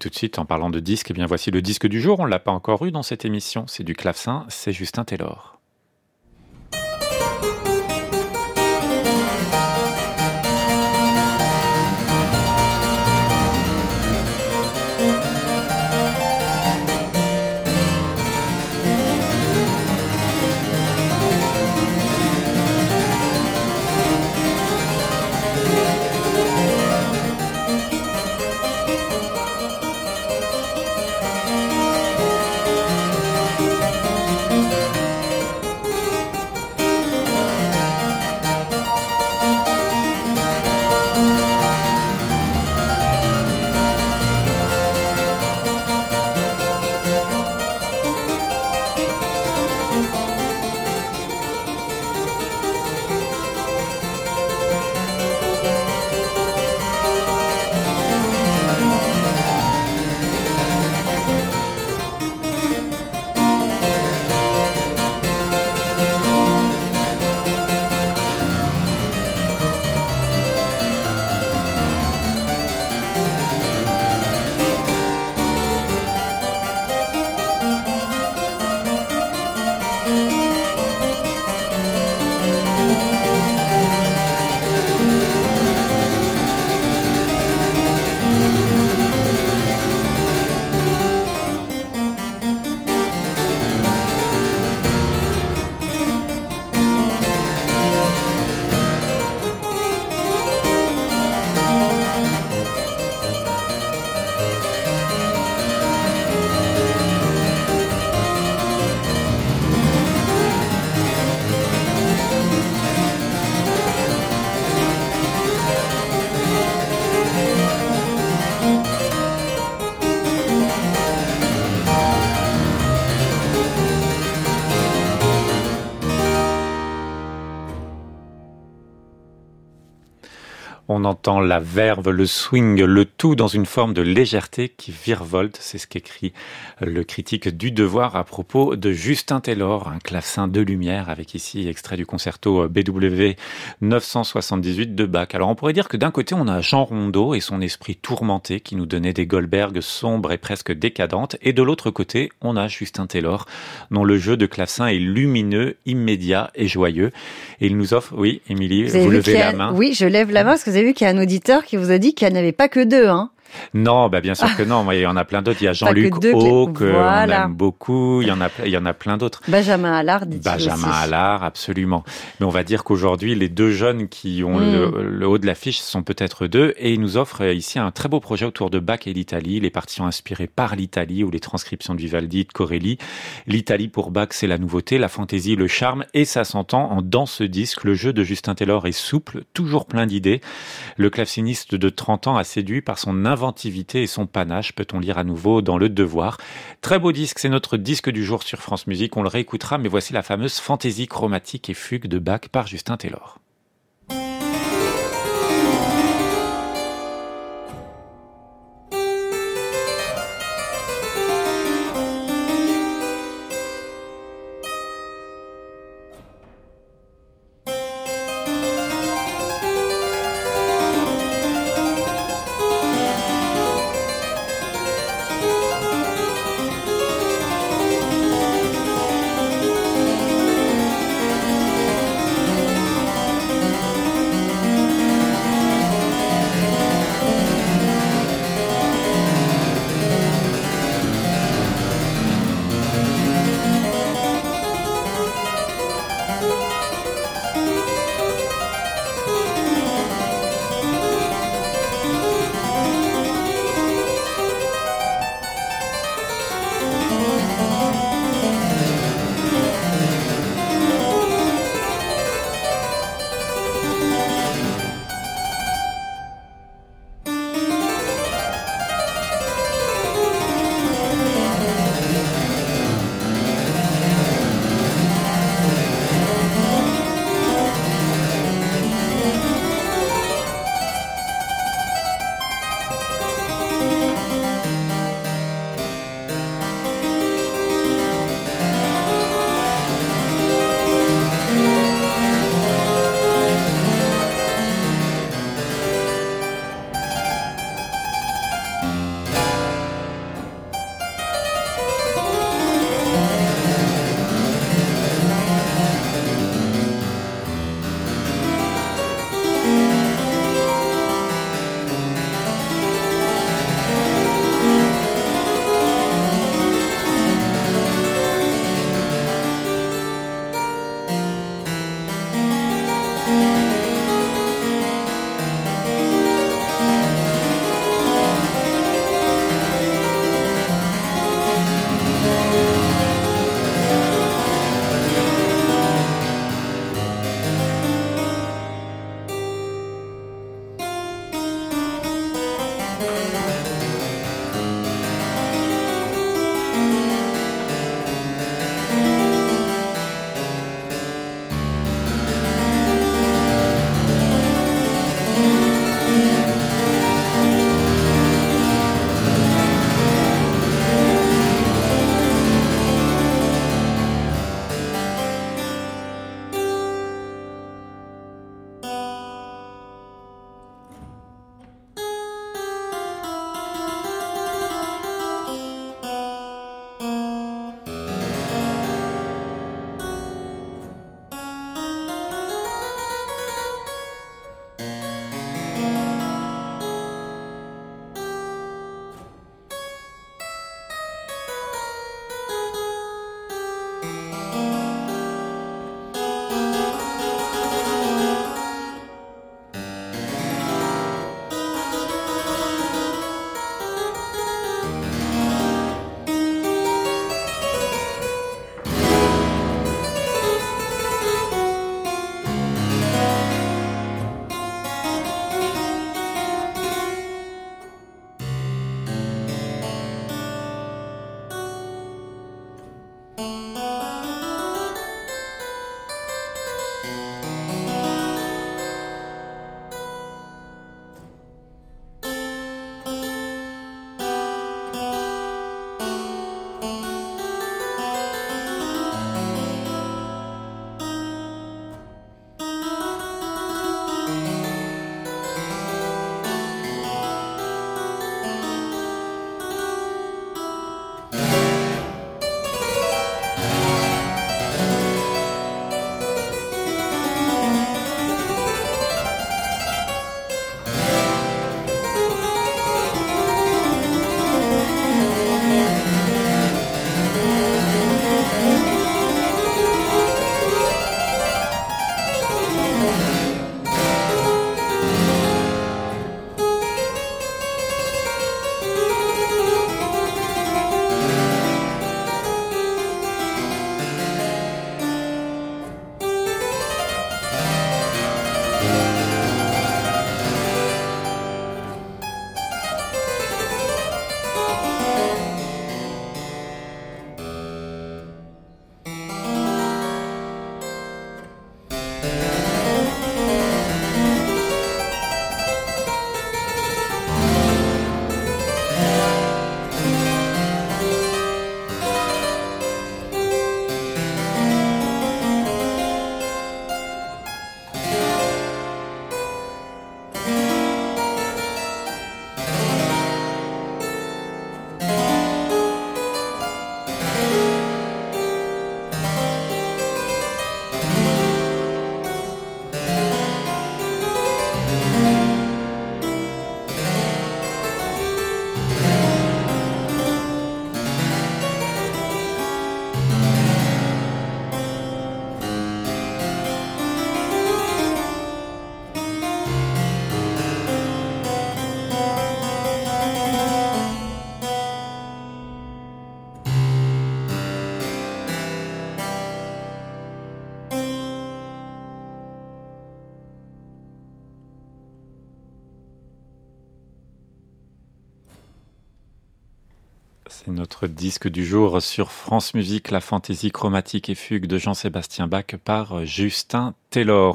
Tout de suite, en parlant de disque, eh bien voici le disque du jour. On ne l'a pas encore eu dans cette émission. C'est du clavecin, c'est Justin Taylor. On entend la verve, le swing, le tout dans une forme de légèreté qui virevolte. C'est ce qu'écrit le critique du Devoir à propos de Justin Taylor, un clavecin de lumière avec ici extrait du concerto BW 978 de Bach. Alors on pourrait dire que d'un côté on a Jean Rondeau et son esprit tourmenté qui nous donnait des Goldberg sombres et presque décadentes et de l'autre côté on a Justin Taylor dont le jeu de clavecin est lumineux, immédiat et joyeux. Et il nous offre, oui, Émilie, vous, levez la main. Oui, je lève la main parce que vous avez vu qu'il y a un auditeur qui vous a dit qu'il n'y en avait pas que deux. Hein. Non, bah bien sûr que non. Il y en a plein d'autres. Il y a Jean-Luc Haut que on aime beaucoup. Il y en a, il y en a plein d'autres. Benjamin Allard, dit Benjamin Allard, absolument. Mais on va dire qu'aujourd'hui, les deux jeunes qui ont le, mm. haut de l'affiche sont peut-être deux, et ils nous offrent ici un très beau projet autour de Bach et l'Italie. Les parties sont inspirées par l'Italie ou les transcriptions de Vivaldi, de Corelli. L'Italie pour Bach, c'est la nouveauté, la fantaisie, le charme, et ça s'entend en dans ce disque. Le jeu de Justin Taylor est souple, toujours plein d'idées. Le claveciniste de 30 ans a séduit par son inventivité et son panache, peut-on lire à nouveau dans Le Devoir. Très beau disque, c'est notre disque du jour sur France Musique, on le réécoutera, mais voici la fameuse fantaisie chromatique et fugue de Bach par Justin Taylor. C'est notre disque du jour sur France Musique, la fantaisie chromatique et fugue de Jean-Sébastien Bach par Justin Taylor.